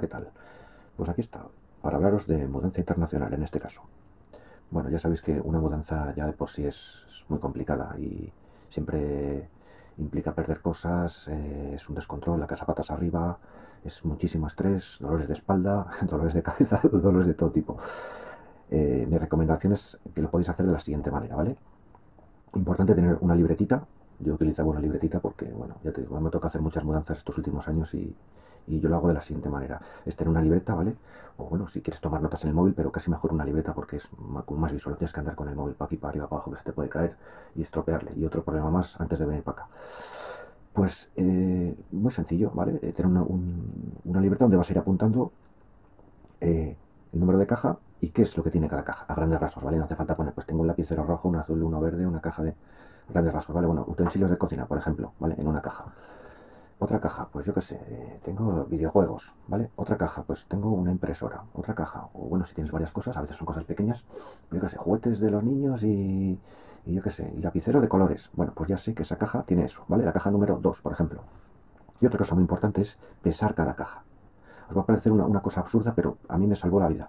¿qué tal? Pues aquí está, para hablaros de mudanza internacional en este caso. Bueno, ya sabéis que una mudanza ya de por sí es, muy complicada y siempre implica perder cosas, eh, es un descontrol, la casa patas arriba, es muchísimo estrés, dolores de espalda, dolores de cabeza, dolores de todo tipo. Eh, mi recomendación es que lo podéis hacer de la siguiente manera, ¿vale? Importante tener una libretita. Yo utilizaba una libretita porque, bueno, ya te digo, me toca hacer muchas mudanzas estos últimos años y, y yo lo hago de la siguiente manera. Es tener una libreta, ¿vale? O bueno, si quieres tomar notas en el móvil, pero casi mejor una libreta porque es más visual. Tienes que andar con el móvil para aquí, para arriba, para abajo, que se te puede caer y estropearle. Y otro problema más antes de venir para acá. Pues eh, muy sencillo, ¿vale? Eh, tener una, libreta donde vas a ir apuntando eh, el número de caja y qué es lo que tiene cada caja, a grandes rasgos, ¿vale? No hace falta poner, pues tengo un lapicero rojo, un azul, uno verde, una caja de grandes rasgos, ¿vale? Bueno, utensilios de cocina, por ejemplo, ¿vale? En una caja. Otra caja, pues yo qué sé, eh, tengo videojuegos, ¿vale? Otra caja, pues tengo una impresora. Otra caja, o bueno, si tienes varias cosas, a veces son cosas pequeñas, yo qué sé, juguetes de los niños y, y yo qué sé, y lapicero de colores. Bueno, pues ya sé que esa caja tiene eso, ¿vale? La caja número 2, por ejemplo. Y otra cosa muy importante es pesar cada caja. Os va a parecer una, cosa absurda, pero a mí me salvó la vida.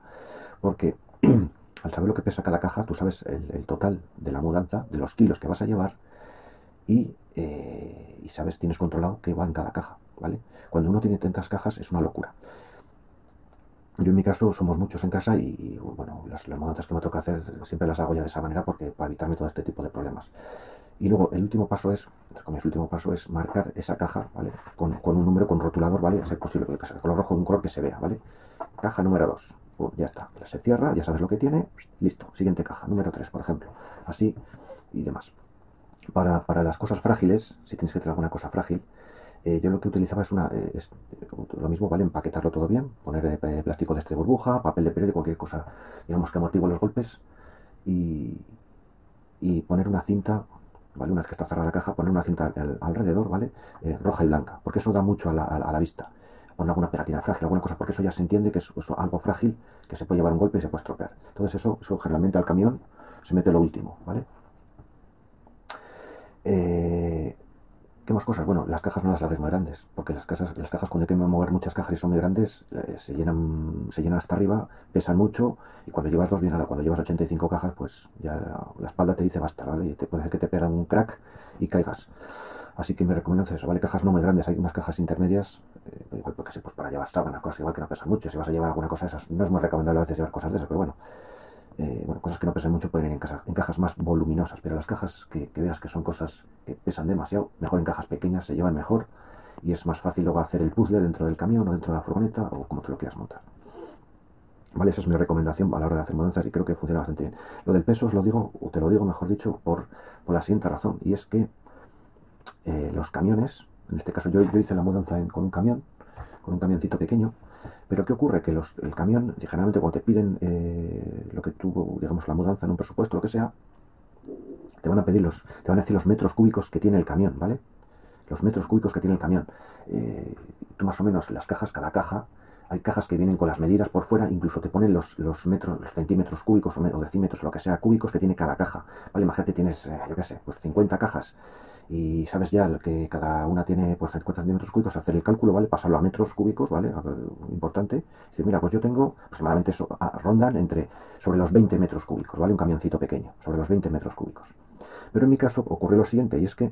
Porque al saber lo que pesa cada caja, tú sabes el total de la mudanza, de los kilos que vas a llevar y, eh, y, sabes, tienes controlado qué va en cada caja, ¿vale? Cuando uno tiene tantas cajas es una locura. Yo en mi caso somos muchos en casa y, bueno, las, las que me toca hacer siempre las hago ya de esa manera porque para evitarme todo este tipo de problemas. Y luego el último paso es, como el último paso es marcar esa caja, ¿vale? Con, con un número, con rotulador, ¿vale? A ser posible, que sea color rojo, un color que se vea, ¿vale? Caja número 2, ya está, se cierra, ya sabes lo que tiene, listo, siguiente caja, número 3, por ejemplo, así y demás para, para, las cosas frágiles, si tienes que tener alguna cosa frágil, eh, yo lo que utilizaba es una eh, es, lo mismo, ¿vale? Empaquetarlo todo bien, poner eh, plástico de este burbuja, papel de periódico, cualquier cosa, digamos que amortigue los golpes y, y poner una cinta, ¿vale? Una vez que está cerrada la caja, poner una cinta alrededor, ¿vale? roja y blanca, porque eso da mucho a la, a la, vista. Poner alguna pegatina frágil, alguna cosa, porque eso ya se entiende que es, algo frágil, que se puede llevar un golpe y se puede estropear. Entonces eso, eso generalmente al camión se mete lo último, ¿vale? Eh, ¿Qué más cosas? Bueno, las cajas no las haces muy grandes, porque las, cajas, las cajas cuando hay que mover muchas cajas y son muy grandes, eh, se, llenan, se llenan hasta arriba, pesan mucho, y cuando llevas dos, bien cuando llevas 85 cajas, pues ya la, espalda te dice basta, ¿vale? Y te puede ser que te pegan un crack y caigas. Así que me recomiendo eso, ¿vale? Cajas no muy grandes, hay unas cajas intermedias, eh, porque sé, pues para llevar sábanas, cosas igual que no pesan mucho, si vas a llevar alguna cosa de esas, no es muy recomendable a veces llevar cosas de esas, pero bueno, eh, cosas que no pesan mucho pueden ir en, en cajas más voluminosas, pero las cajas que, veas que son cosas que pesan demasiado, mejor en cajas pequeñas, se llevan mejor y es más fácil luego hacer el puzzle dentro del camión o dentro de la furgoneta o como tú lo quieras montar. Vale, esa es mi recomendación a la hora de hacer mudanzas y creo que funciona bastante bien. Lo del peso os lo digo, o te lo digo mejor dicho, por, la siguiente razón, y es que eh, los camiones, en este caso yo hice la mudanza con un camión, con un camioncito pequeño, pero ¿qué ocurre? Que los, el camión, generalmente cuando te piden eh, lo que tú, digamos, la mudanza en un presupuesto, lo que sea, te van a pedir los, te van a decir los metros cúbicos que tiene el camión, ¿vale? Los metros cúbicos que tiene el camión. Eh, tú más o menos las cajas, cada caja, hay cajas que vienen con las medidas por fuera, incluso te ponen los, metros, los centímetros cúbicos o, decímetros lo que sea, cúbicos que tiene cada caja. Vale, imagínate, tienes, eh, yo qué sé, pues 50 cajas y sabes ya que cada una tiene pues 50 centímetros cúbicos, hacer el cálculo, ¿vale? Pasarlo a metros cúbicos, ¿vale? Importante. Dice, mira, pues yo tengo aproximadamente rondan entre sobre los 20 metros cúbicos, ¿vale? Un camioncito pequeño, sobre los 20 metros cúbicos. Pero en mi caso ocurrió lo siguiente, y es que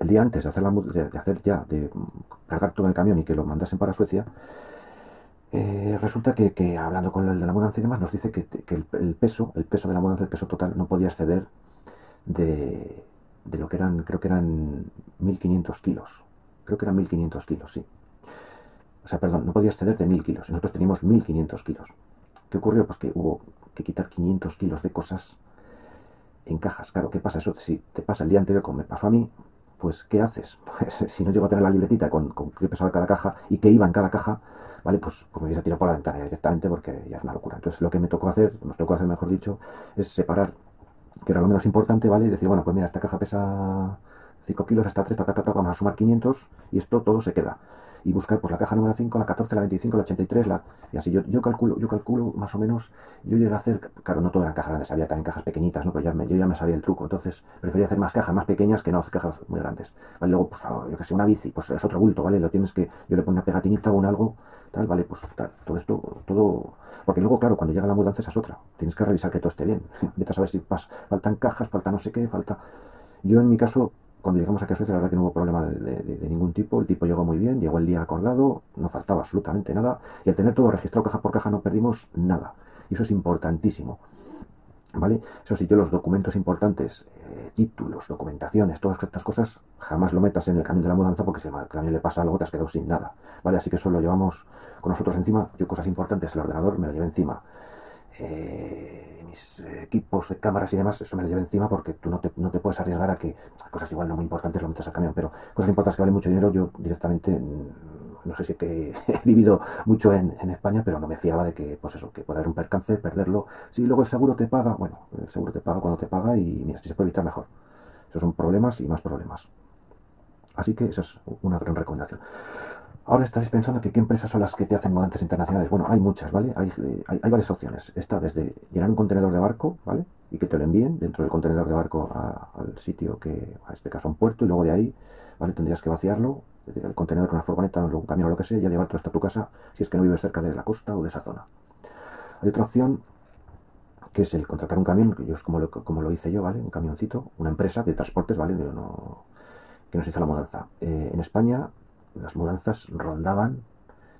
el día antes de hacer, la, de, hacer ya, de cargar todo el camión y que lo mandasen para Suecia, eh, resulta que, hablando con el de la mudanza y demás, nos dice que, el, peso, el peso de la mudanza, el peso total, no podía exceder de, de lo que eran, creo que eran 1500 kilos. Creo que eran 1500 kilos, sí. O sea, perdón, no podía exceder de 1000 kilos. Nosotros teníamos 1500 kilos. ¿Qué ocurrió? Pues que hubo que quitar 500 kilos de cosas en cajas. Claro, ¿qué pasa? Eso si te pasa el día anterior, como me pasó a mí, pues ¿qué haces? Pues si no llego a tener la libretita con, qué pesaba cada caja y qué iba en cada caja, ¿vale? Pues, pues me hubiese tirado por la ventana directamente porque ya es una locura. Entonces lo que me tocó hacer, nos tocó hacer mejor dicho, es separar que era lo menos importante, ¿vale? Y decir, bueno, pues mira, esta caja pesa 5 kilos, esta 3, ta, ta, ta, vamos a sumar 500 y esto todo se queda. Y buscar pues la caja número 5, la 14, la 25, la 83, la, y así yo, yo calculo, yo calculo más o menos, yo llegué a hacer, claro, no todas eran cajas grandes, había también cajas pequeñitas, ¿no? Pero ya me, yo ya me sabía el truco, entonces prefería hacer más cajas más pequeñas que no cajas muy grandes. ¿vale? Luego, pues yo que sé, una bici, pues es otro bulto, ¿vale? Lo tienes que, yo le pongo una pegatinita o un algo, tal, ¿vale? Pues tal, todo esto, todo, porque luego, claro, cuando llega la mudanza esa es otra, tienes que revisar que todo esté bien, vete a saber si pas, faltan cajas, falta no sé qué, falta... Yo en mi caso cuando llegamos a casa, la verdad que no hubo problema de, ningún tipo. El tipo llegó muy bien, llegó el día acordado, no faltaba absolutamente nada. Y al tener todo registrado caja por caja no perdimos nada. Y eso es importantísimo. ¿Vale? Eso sí, yo los documentos importantes, eh, títulos, documentaciones, todas estas cosas, jamás lo metas en el camión de la mudanza porque si al camión le pasa algo te has quedado sin nada. ¿Vale? Así que eso lo llevamos con nosotros encima. Yo cosas importantes, el ordenador me lo llevo encima. Mis equipos de cámaras y demás, eso me lo llevo encima porque tú no te, no te puedes arriesgar a que cosas igual no muy importantes lo metas al camión, pero cosas importantes que valen mucho dinero, yo directamente, mm, no sé si que he vivido mucho en, España, pero no me fiaba de que, pues eso, que puede haber un percance, perderlo. Si luego el seguro te paga, bueno, el seguro te paga cuando te paga y mira, si se puede evitar mejor. Esos son problemas y más problemas. Así que esa es una gran recomendación. Ahora estaréis pensando que qué empresas son las que te hacen mudanzas internacionales. Bueno, hay muchas, ¿vale? Hay, hay, varias opciones. Está desde llenar un contenedor de barco, ¿vale? Y que te lo envíen dentro del contenedor de barco al sitio que, a este caso, a un puerto, y luego de ahí, ¿vale? Tendrías que vaciarlo, el contenedor con una furgoneta, un camión o lo que sea, y llevar todo hasta tu casa, si es que no vives cerca de la costa o de esa zona. Hay otra opción que es el contratar un camión, que yo es como lo, como lo hice yo, ¿vale? Un camioncito, una empresa de transportes, ¿vale? que nos hizo la mudanza. Eh, en España las mudanzas rondaban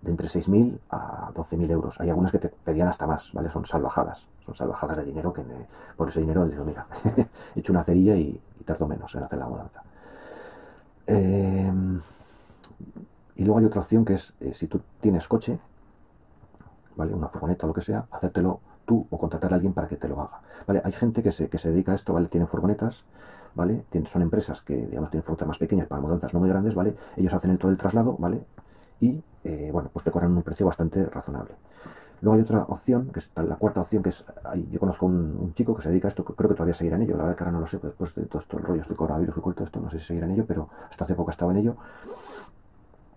de entre 6.000 a 12.000 euros. Hay algunas que te pedían hasta más, ¿vale? Son salvajadas. Son salvajadas de dinero que por ese dinero digo, mira, he hecho una cerilla y, tardo menos en hacer la mudanza. Em, y luego hay otra opción que es, eh, si tú tienes coche, ¿vale? Una furgoneta o lo que sea, hacértelo tú o contratar a alguien para que te lo haga. ¿Vale? Hay gente que se, que se dedica a esto, ¿vale? Tienen furgonetas ¿vale? Son empresas que, digamos, tienen frutas más pequeñas para mudanzas no muy grandes, ¿vale? Ellos hacen el todo el traslado, ¿vale? Y, eh, bueno, pues te cobran un precio bastante razonable. Luego hay otra opción, que es la cuarta opción, que es, yo conozco un, chico que se dedica a esto, creo que todavía seguirá en ello, la verdad que ahora no lo sé, después de todos estos rollos de coronavirus y todo esto, no sé si seguirá en ello, pero hasta hace poco estaba en ello.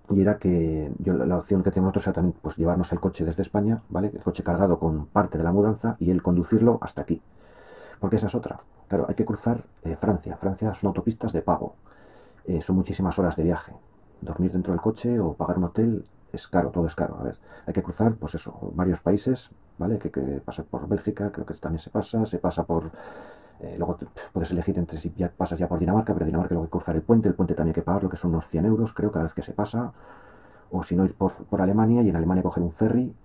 Y era que yo, la opción que tenemos nosotros era también pues, llevarnos el coche desde España, ¿vale? El coche cargado con parte de la mudanza y el conducirlo hasta aquí. Porque esa es otra. Claro, hay que cruzar eh, Francia. Francia son autopistas de pago. Eh, son muchísimas horas de viaje. Dormir dentro del coche o pagar un hotel es caro, todo es caro. A ver, hay que cruzar, pues eso, varios países, ¿vale? Que, que pasar por Bélgica, creo que también se pasa, se pasa por... Eh, luego puedes elegir entre si ya pasas ya por Dinamarca, pero Dinamarca luego hay que cruzar el puente, el puente también hay que pagar lo que son unos 100 euros, creo, cada vez que se pasa. O si no, ir por, por Alemania y en Alemania coger un ferry,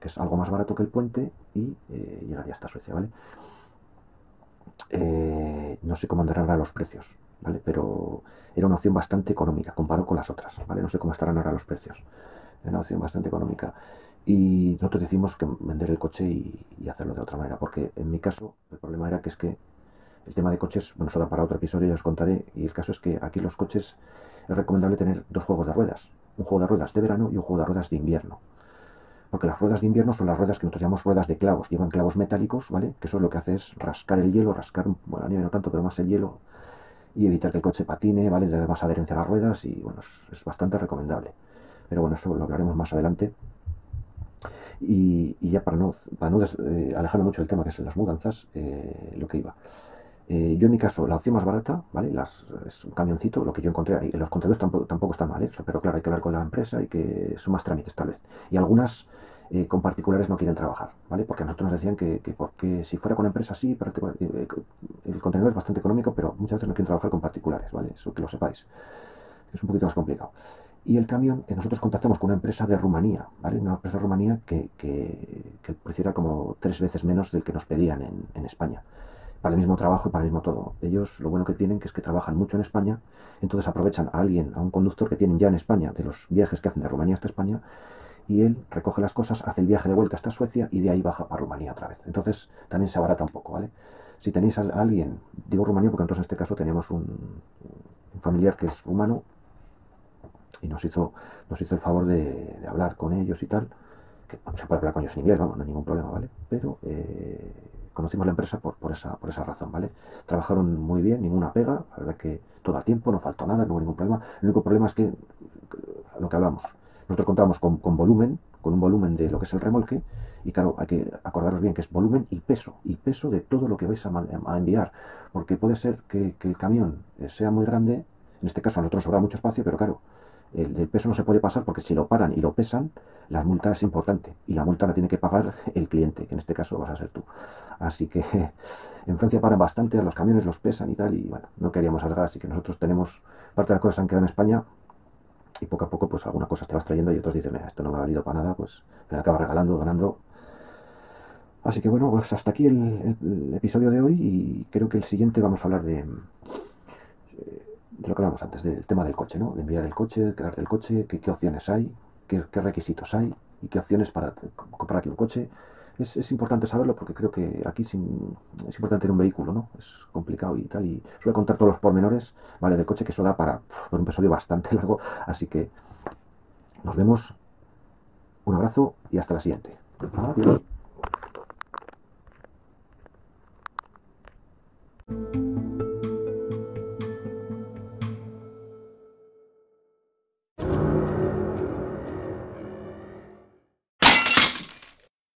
que es algo más barato que el puente, y llegaría hasta Suecia, ¿vale? Eh, no sé cómo andarán ahora los precios, ¿vale? Pero era una opción bastante económica comparado con las otras, ¿vale? No sé cómo estarán ahora los precios. Era una opción bastante económica. Y nosotros decimos que vender el coche y, hacerlo de otra manera, porque en mi caso el problema era que es que el tema de coches, bueno, eso da para otro episodio, ya os contaré, y el caso es que aquí los coches es recomendable tener dos juegos de ruedas, un juego de ruedas de verano y un juego de ruedas de invierno porque las ruedas de invierno son las ruedas que nosotros llamamos ruedas de clavos, llevan clavos metálicos, ¿vale? Que eso lo que hace es rascar el hielo, rascar, bueno, la nieve no tanto, pero más el hielo y evitar que el coche patine, ¿vale? De más adherencia a las ruedas y bueno, es, bastante recomendable. Pero bueno, eso lo hablaremos más adelante. Y, ya para no, para eh, alejarme mucho del tema que es las mudanzas, eh, lo que iba. Eh, yo en mi caso, la opción más barata, ¿vale? Las, es un camioncito, lo que yo encontré, y los contenedores tampoco, tampoco están mal hechos, pero claro, hay que hablar con la empresa y que son más trámites tal vez. Y algunas eh, con particulares no quieren trabajar, ¿vale? Porque a nosotros nos decían que, porque si fuera con empresas sí, pero eh, el contenedor es bastante económico, pero muchas veces no quieren trabajar con particulares, ¿vale? Eso que lo sepáis. Es un poquito más complicado. Y el camión, nosotros contactamos con una empresa de Rumanía, ¿vale? Una empresa de Rumanía que, que, era como tres veces menos del que nos pedían en, en España para el mismo trabajo y para el mismo todo. Ellos lo bueno que tienen que es que trabajan mucho en España, entonces aprovechan a alguien, a un conductor que tienen ya en España, de los viajes que hacen de Rumanía hasta España, y él recoge las cosas, hace el viaje de vuelta hasta Suecia y de ahí baja a Rumanía otra vez. Entonces también se abarata un poco, ¿vale? Si tenéis a alguien, digo Rumanía porque entonces en este caso teníamos un, familiar que es rumano y nos hizo, nos hizo el favor de, hablar con ellos y tal, que se puede hablar con ellos en inglés, vamos, no hay ningún problema, ¿vale? Pero eh, conocimos la empresa por, por, esa, por esa razón, ¿vale? Trabajaron muy bien, ninguna pega, la verdad que todo a tiempo, no faltó nada, no hubo ningún problema. El único problema es que, lo que hablamos, Nosotros contamos con, volumen, con un volumen de lo que es el remolque, y claro, hay que acordaros bien que es volumen y peso, y peso de todo lo que vais a, enviar, porque puede ser que, el camión sea muy grande, en este caso a nosotros sobra mucho espacio, pero claro, el, peso no se puede pasar porque si lo paran y lo pesan, la multa es importante, y la multa la tiene que pagar el cliente, que en este caso vas a ser tú. Así que en Francia paran bastante, los camiones los pesan y tal, y bueno, no queríamos alargar, así que nosotros tenemos, parte de las cosas han quedado en España, y poco a poco pues alguna cosa te vas trayendo y otros dicen, mira, esto no me ha valido para nada, pues me acaba regalando, ganando. Así que bueno, pues hasta aquí el, episodio de hoy y creo que el siguiente vamos a hablar de, lo que hablamos antes, del tema del coche, ¿no? De enviar el coche, de quedarte el coche, qué, opciones hay, qué, requisitos hay y qué opciones para comprar aquí un coche es, importante saberlo porque creo que aquí es importante tener un vehículo, ¿no? Es complicado y tal. Y a contar todos los pormenores, ¿vale? Del coche, que eso da para, un episodio bastante largo. Así que nos vemos. Un abrazo y hasta la siguiente. Adiós.